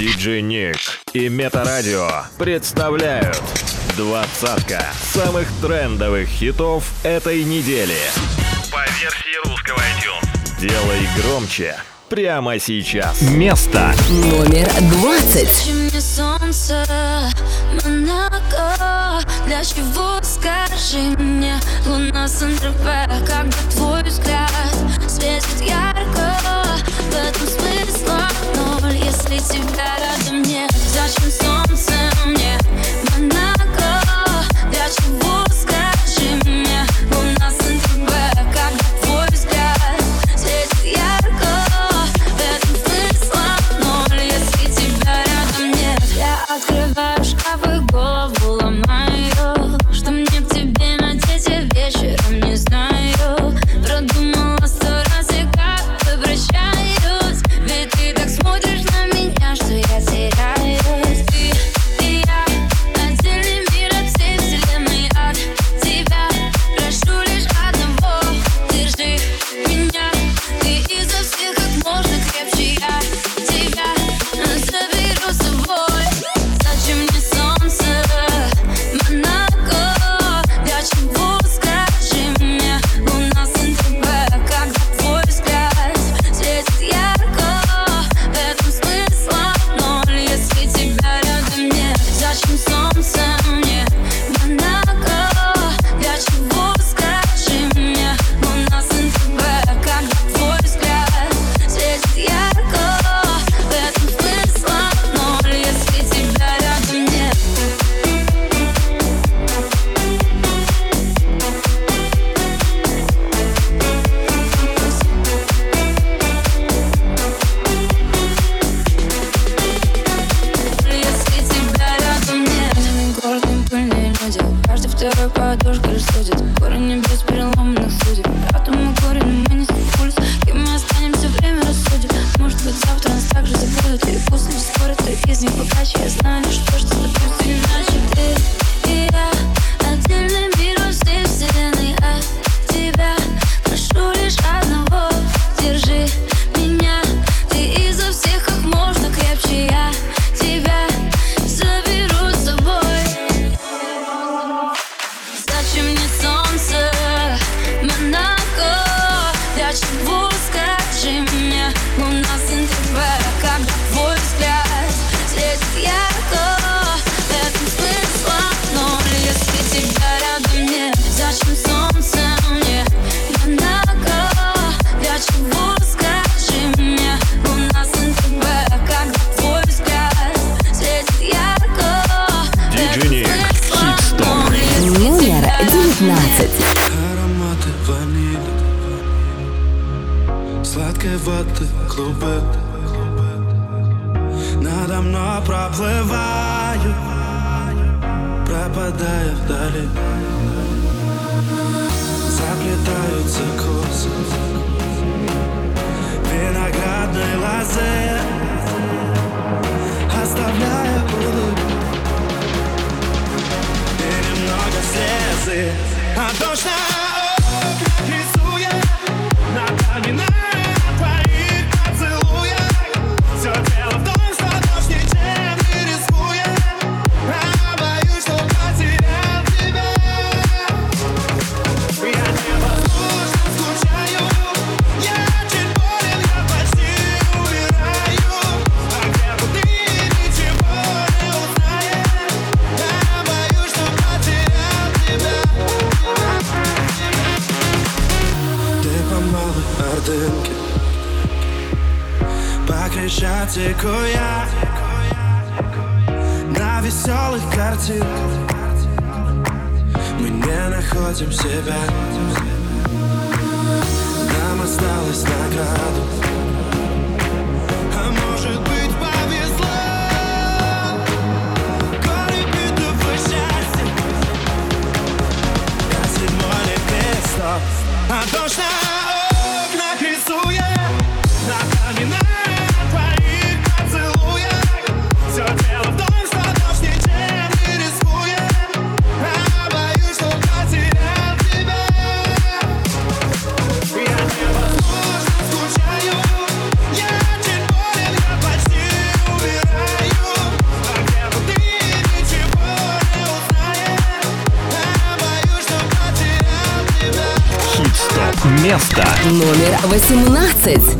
Диджей Ник и Метарадио представляют двадцатка самых трендовых хитов этой недели. По версии русского iTunes. Делай громче прямо сейчас. Место номер двадцать. солнце, Монако, для чего скажи мне, луна Сан-Тропе, когда твой взгляд светит ярко в этом если тебя рядом нет Зачем солнце мне. Монако Для чего, скажи мне? У нас Место номер 18.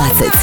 20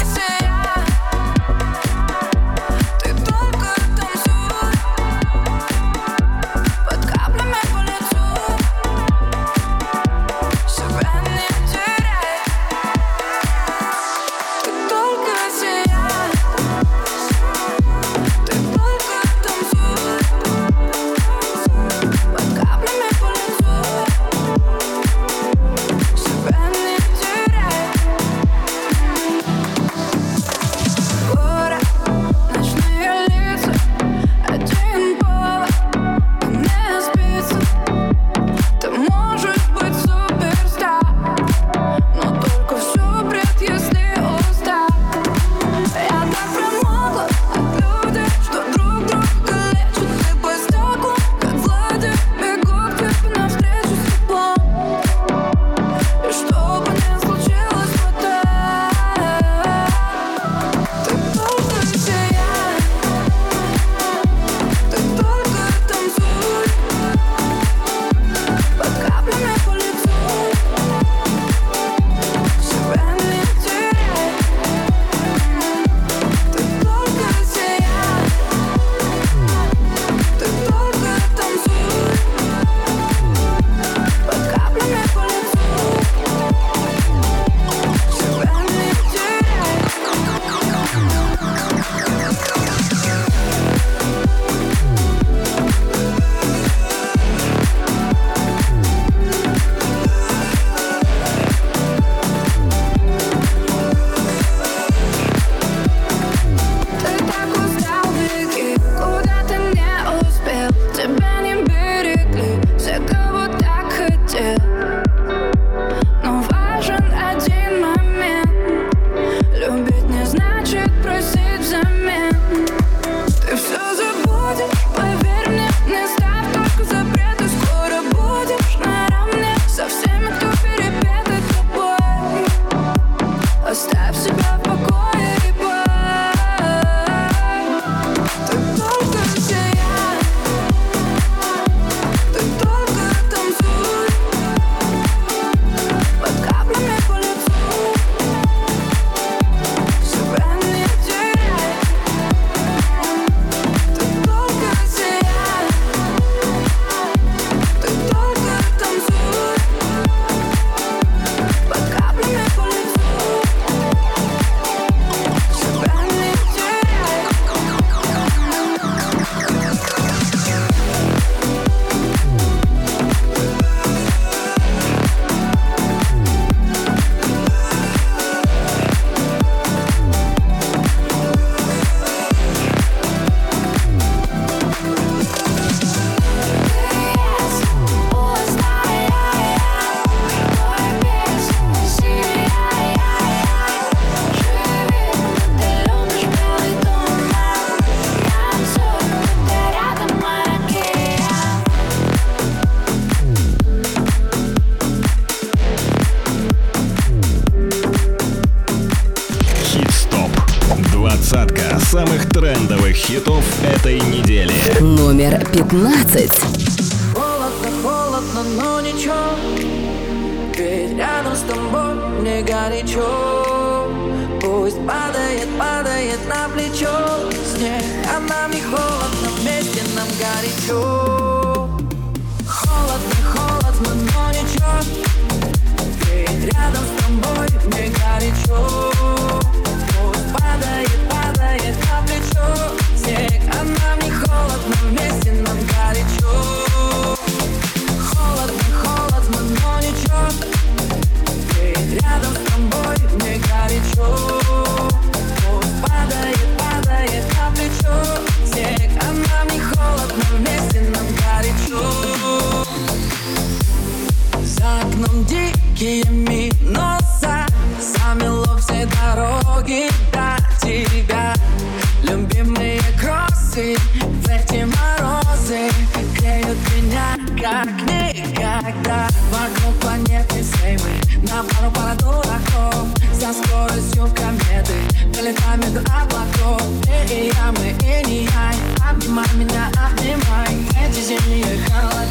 холода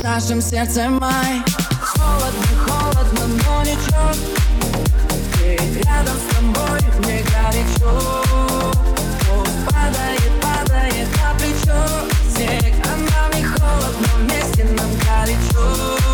В нашем май. Холодно, холодно, но ничего Ведь рядом с тобой мне горячо. Падает, падает на плечо. Снег, а нам не холодно, вместе нам горячо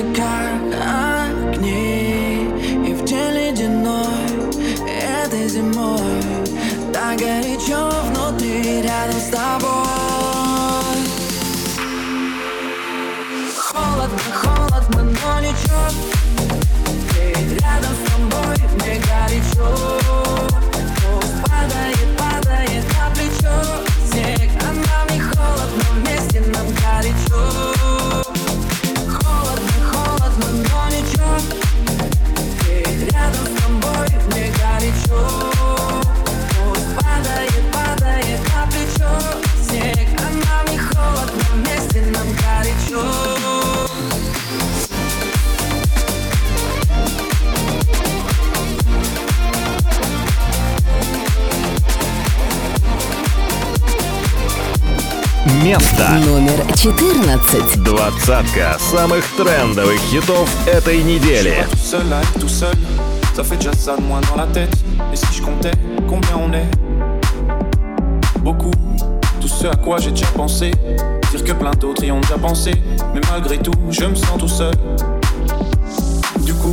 звезды как Место Номер четырнадцать. двадцатка самых трендовых хитов этой недели. Ça fait déjà ça de moins dans la tête. Et si je comptais combien on est Beaucoup, tout ce à quoi j'ai déjà pensé. Dire que plein d'autres y ont déjà pensé. Mais malgré tout, je me sens tout seul. Du coup,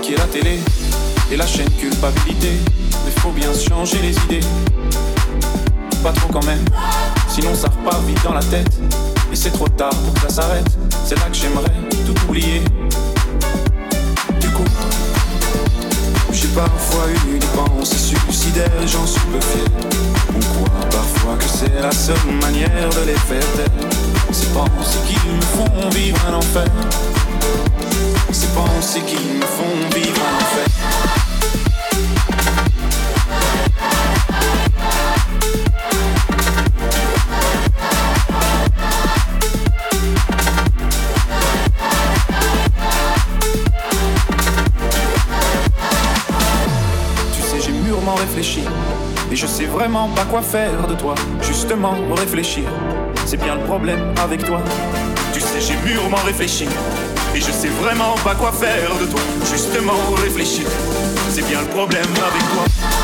Qui ai la télé et la chaîne culpabilité Mais faut bien changer les idées. Pas trop quand même, sinon ça repart vite dans la tête. Et c'est trop tard pour que ça s'arrête. C'est là que j'aimerais tout oublier. Du coup, j'ai parfois eu des pensées suicidaires, j'en suis peu fier. On croit parfois que c'est la seule manière de les faire taire. Ces pensées qui me font vivre un enfer. Ces pensées qui me font vivre un enfer. Tu sais, j'ai mûrement réfléchi. Et je sais vraiment pas quoi faire de toi. Justement, réfléchir. C'est bien le problème avec toi. Tu sais, j'ai mûrement réfléchi. Et je sais vraiment pas quoi faire de toi. Justement, réfléchir. C'est bien le problème avec toi.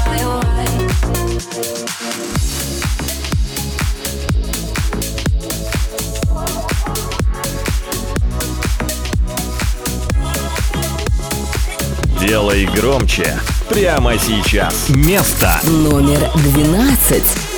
«Делай громче» прямо сейчас. Место номер 12.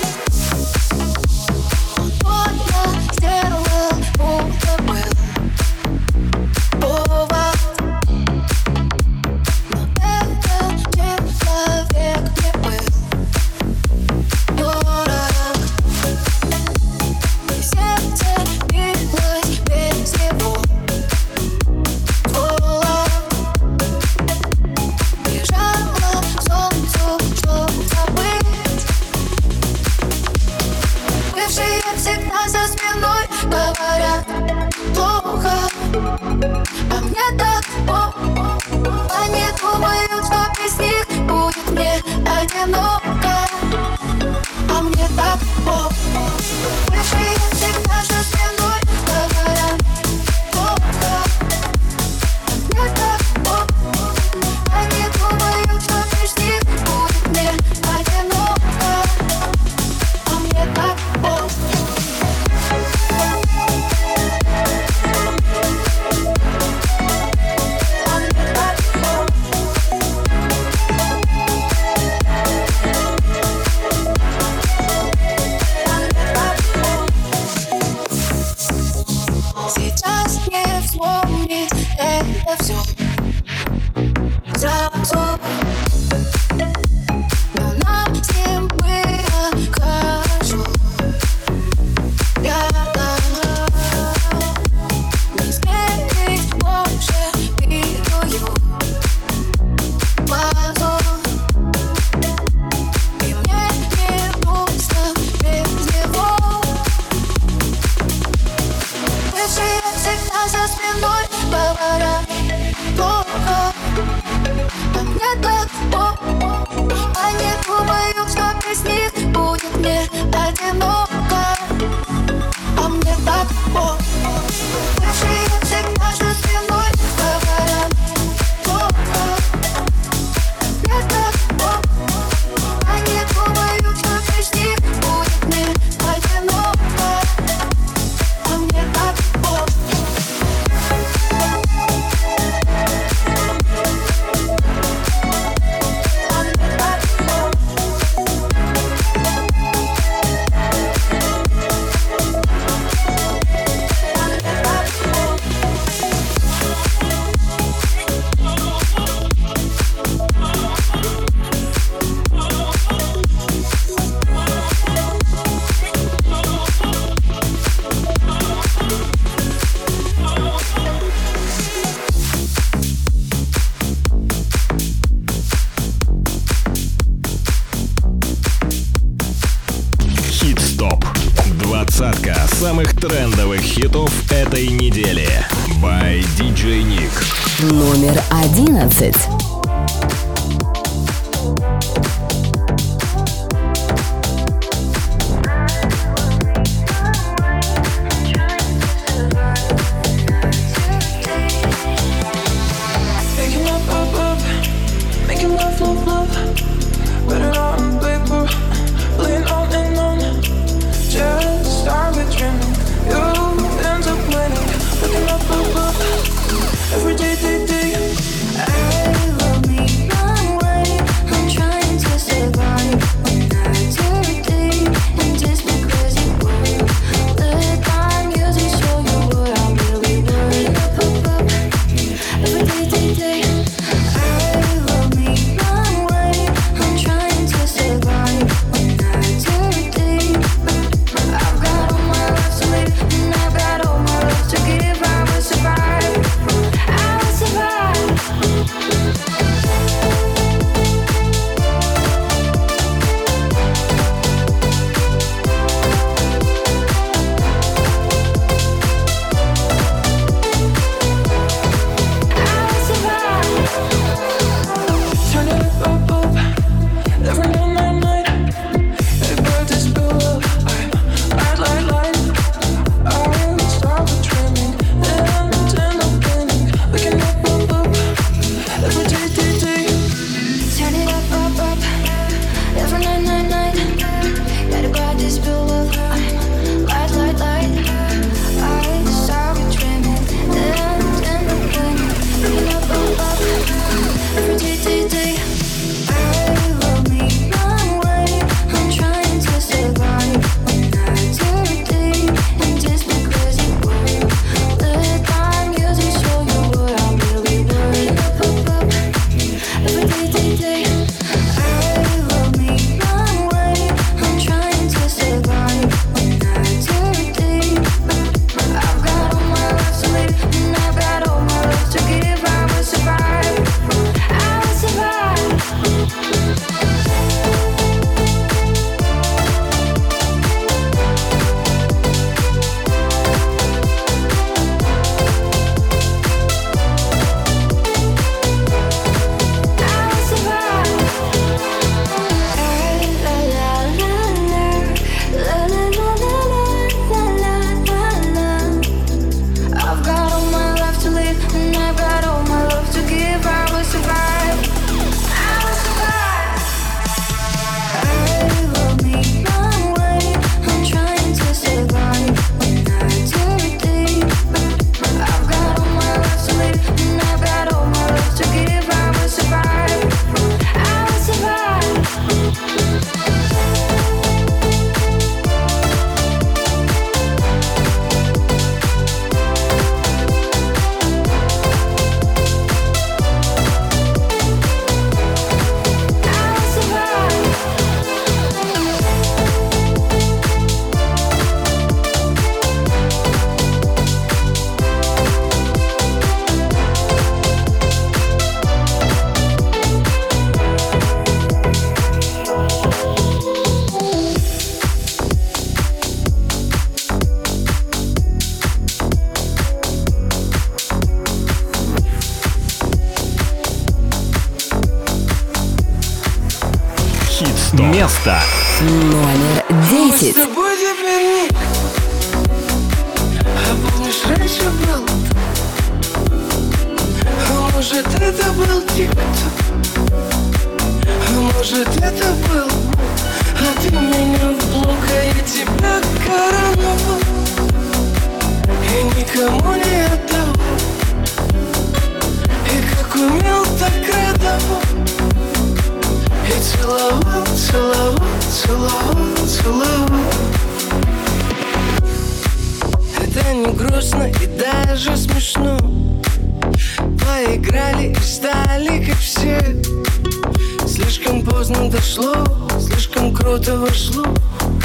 поздно дошло Слишком круто вошло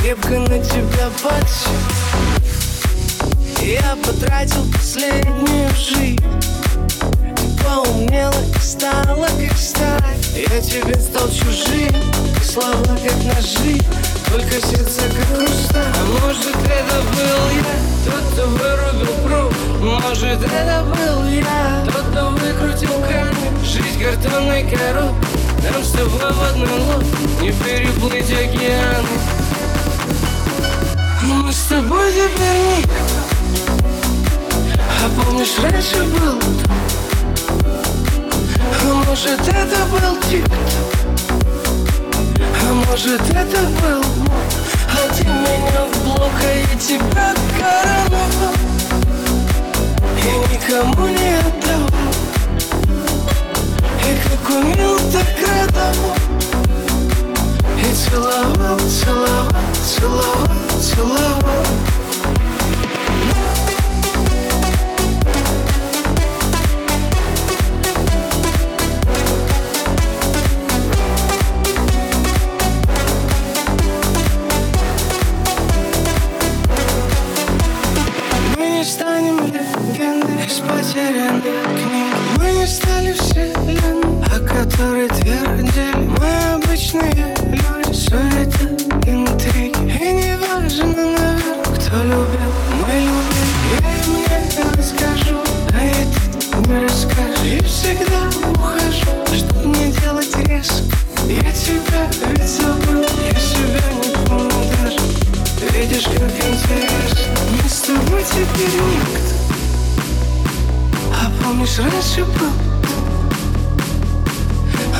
Крепко на тебя подсел. Я потратил последнюю жизнь Ты поумнела и стала как сталь. Я тебе стал чужим Слова как ножи Только сердце как хрусталь А может это был я Тот, кто вырубил пруд Может это был я Тот, кто выкрутил камень? Жизнь картонной коробкой нам с тобой в одной лодке не переплыть океаны Мы с тобой теперь никто А помнишь, раньше был А может это был тик-ток А может это был А ты меня в блок, а я тебя короновал И никому не отдавал и как умел, так радовал И целовал, целовал, целовал, целовал Мы обычные люди, суета, интриги. И не важно, кто любил, мы любим Я им не расскажу, а это не расскажешь. И всегда ухожу, чтоб не делать резко? Я тебя ведь я себя не помню даже. Видишь, как интересно. Мы с тобой А помнишь, раньше был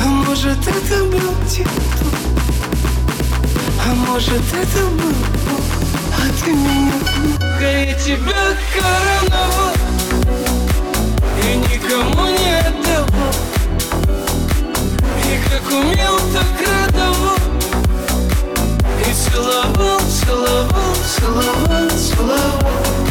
может, это был тик-ток А может, это был Бог А ты меня. А я тебя короновал. И никому не отдавал. И как умел, так радовал. И целовал, целовал, целовал, целовал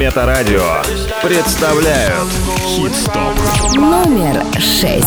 Метарадио представляют хит-стоп. Номер шесть.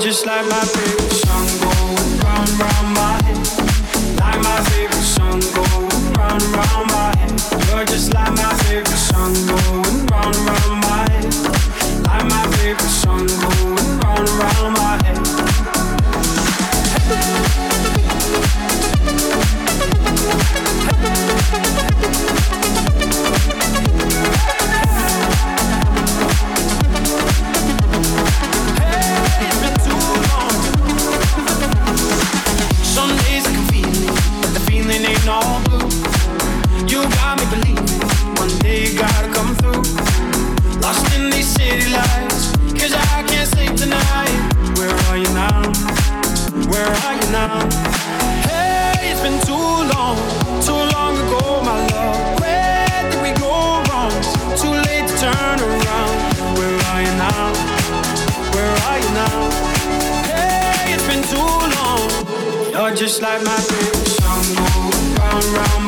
just like my baby. just like my favorite song going round, round.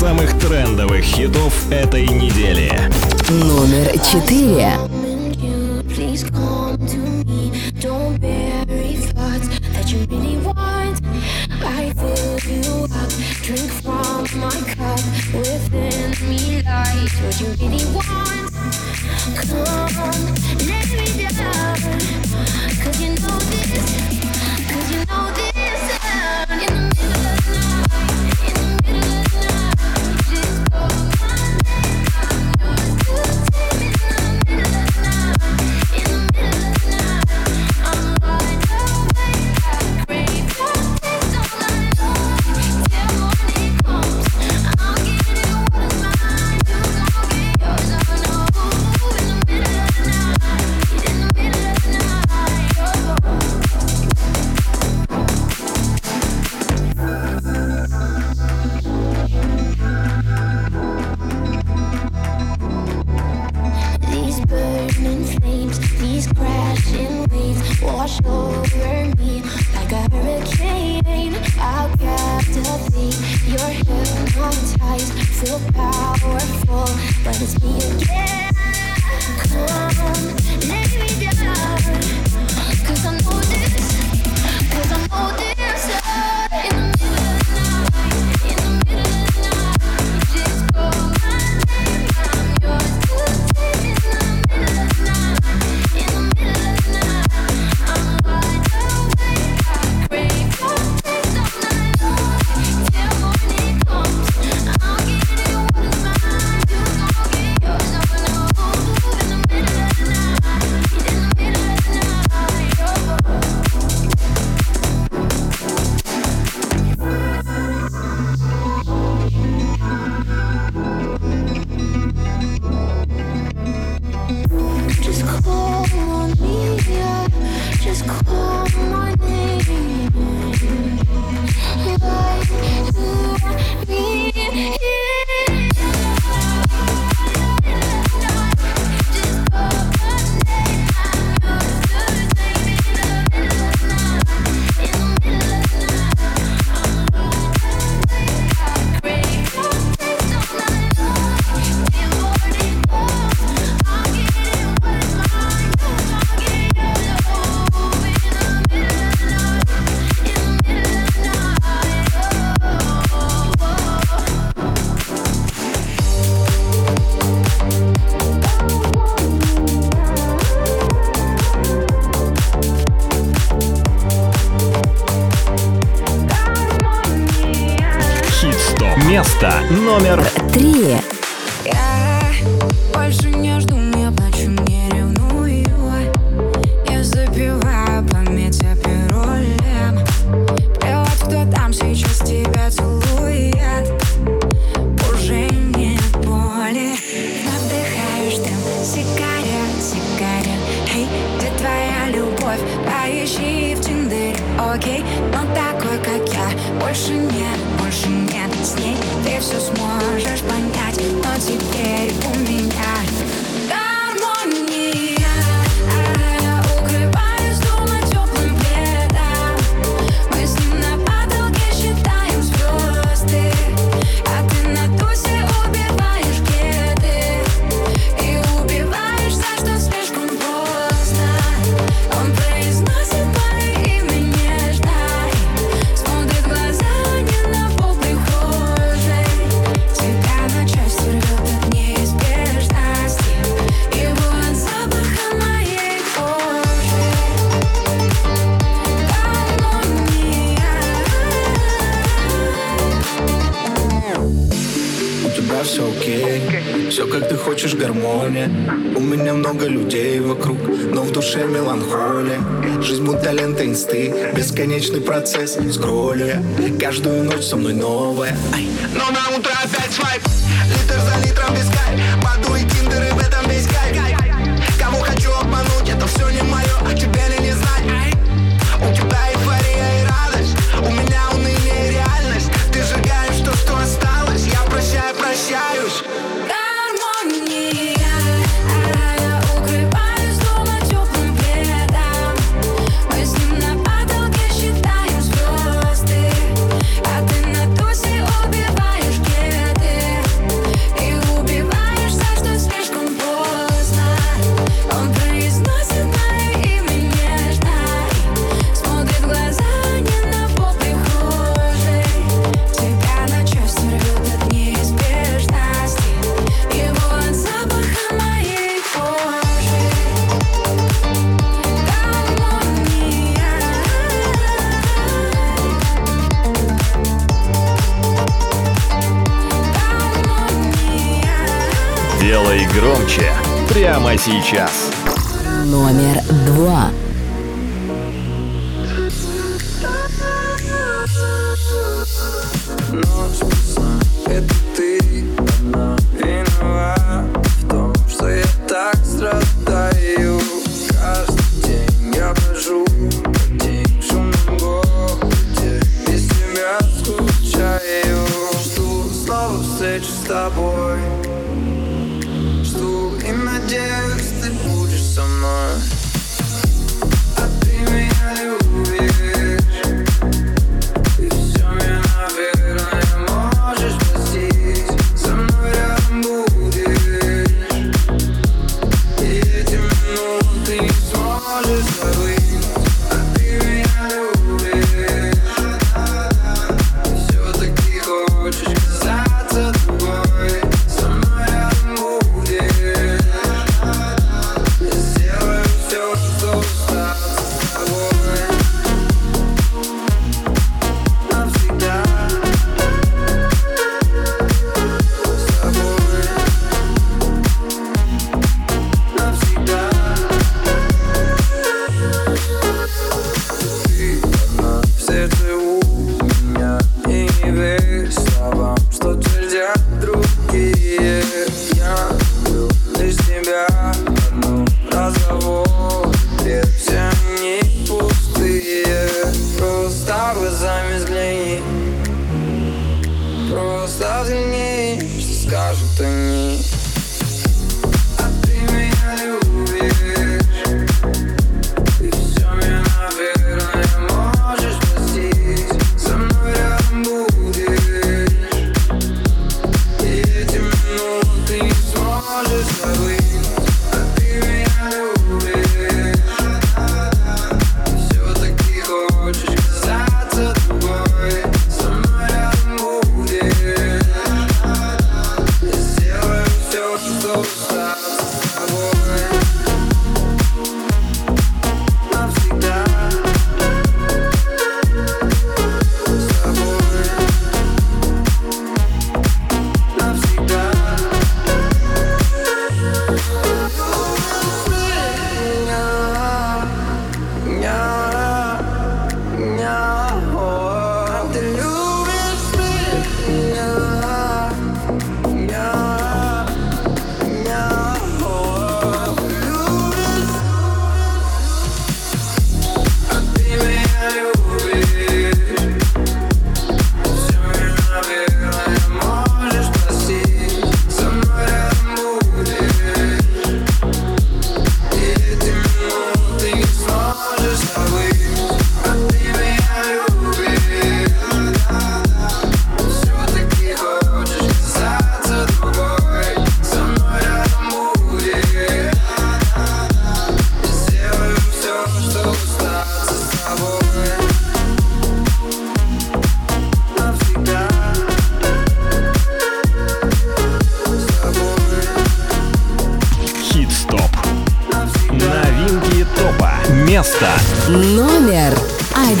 самых трендовых хитов этой недели. Номер четыре. Drink from my cup within me lies what you really want. Come, let me down, cause you know this. инсты Бесконечный процесс скролля Каждую ночь со мной новая Но на утро опять свайп. Литр за литром без вискарь. Баду и тиндеры Делай громче прямо сейчас. Номер два.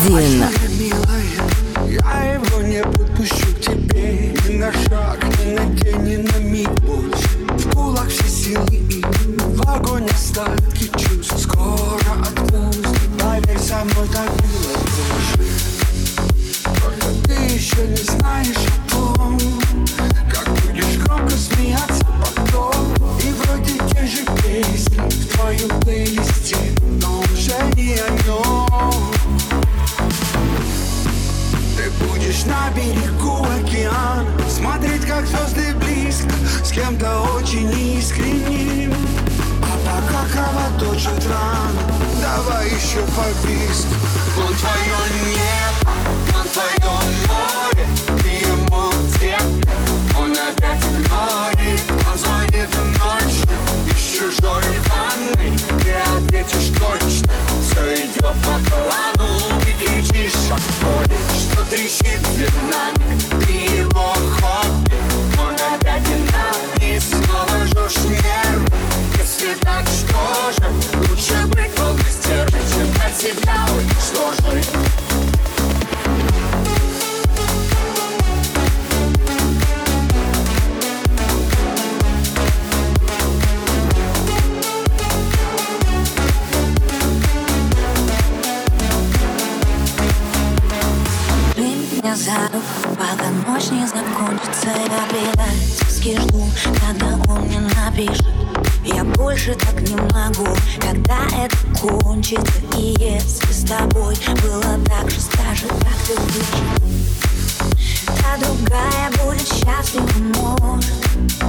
Один. Я его не подпущу к тебе Ни на шаг, ни на день, ни на миг. Больше В кулак все силы и в огонь остатки чувств. Скоро отпустит, поверь, со мной так было тоже. Только ты еще не знаешь лишь на берегу океана. Смотреть, как звезды близко С кем-то очень искренним. А пока кровоточит рана Давай еще побиск Он твое небо, он твое море Ты ему тепло, он опять в море Он звонит ночью из чужой ванны Ты ответишь точно, все идет по плану Ты кричишь от трещит зерна Ты его хобби, он опять вина, И снова жжешь нервы Если так, что же, лучше быть полностью Чем навсегда уничтожить тебя за руку, пока ночь не закончится. Я предательски жду, когда он мне напишет. Я больше так не могу, когда это кончится. И если с тобой было так же, скажи, как ты будешь Та другая будет счастлива, может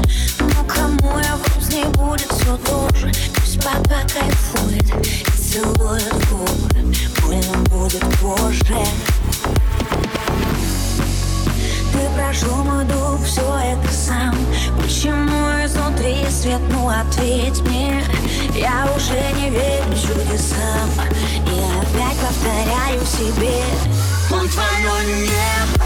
чудесам И опять повторяю себе. Он твое небо,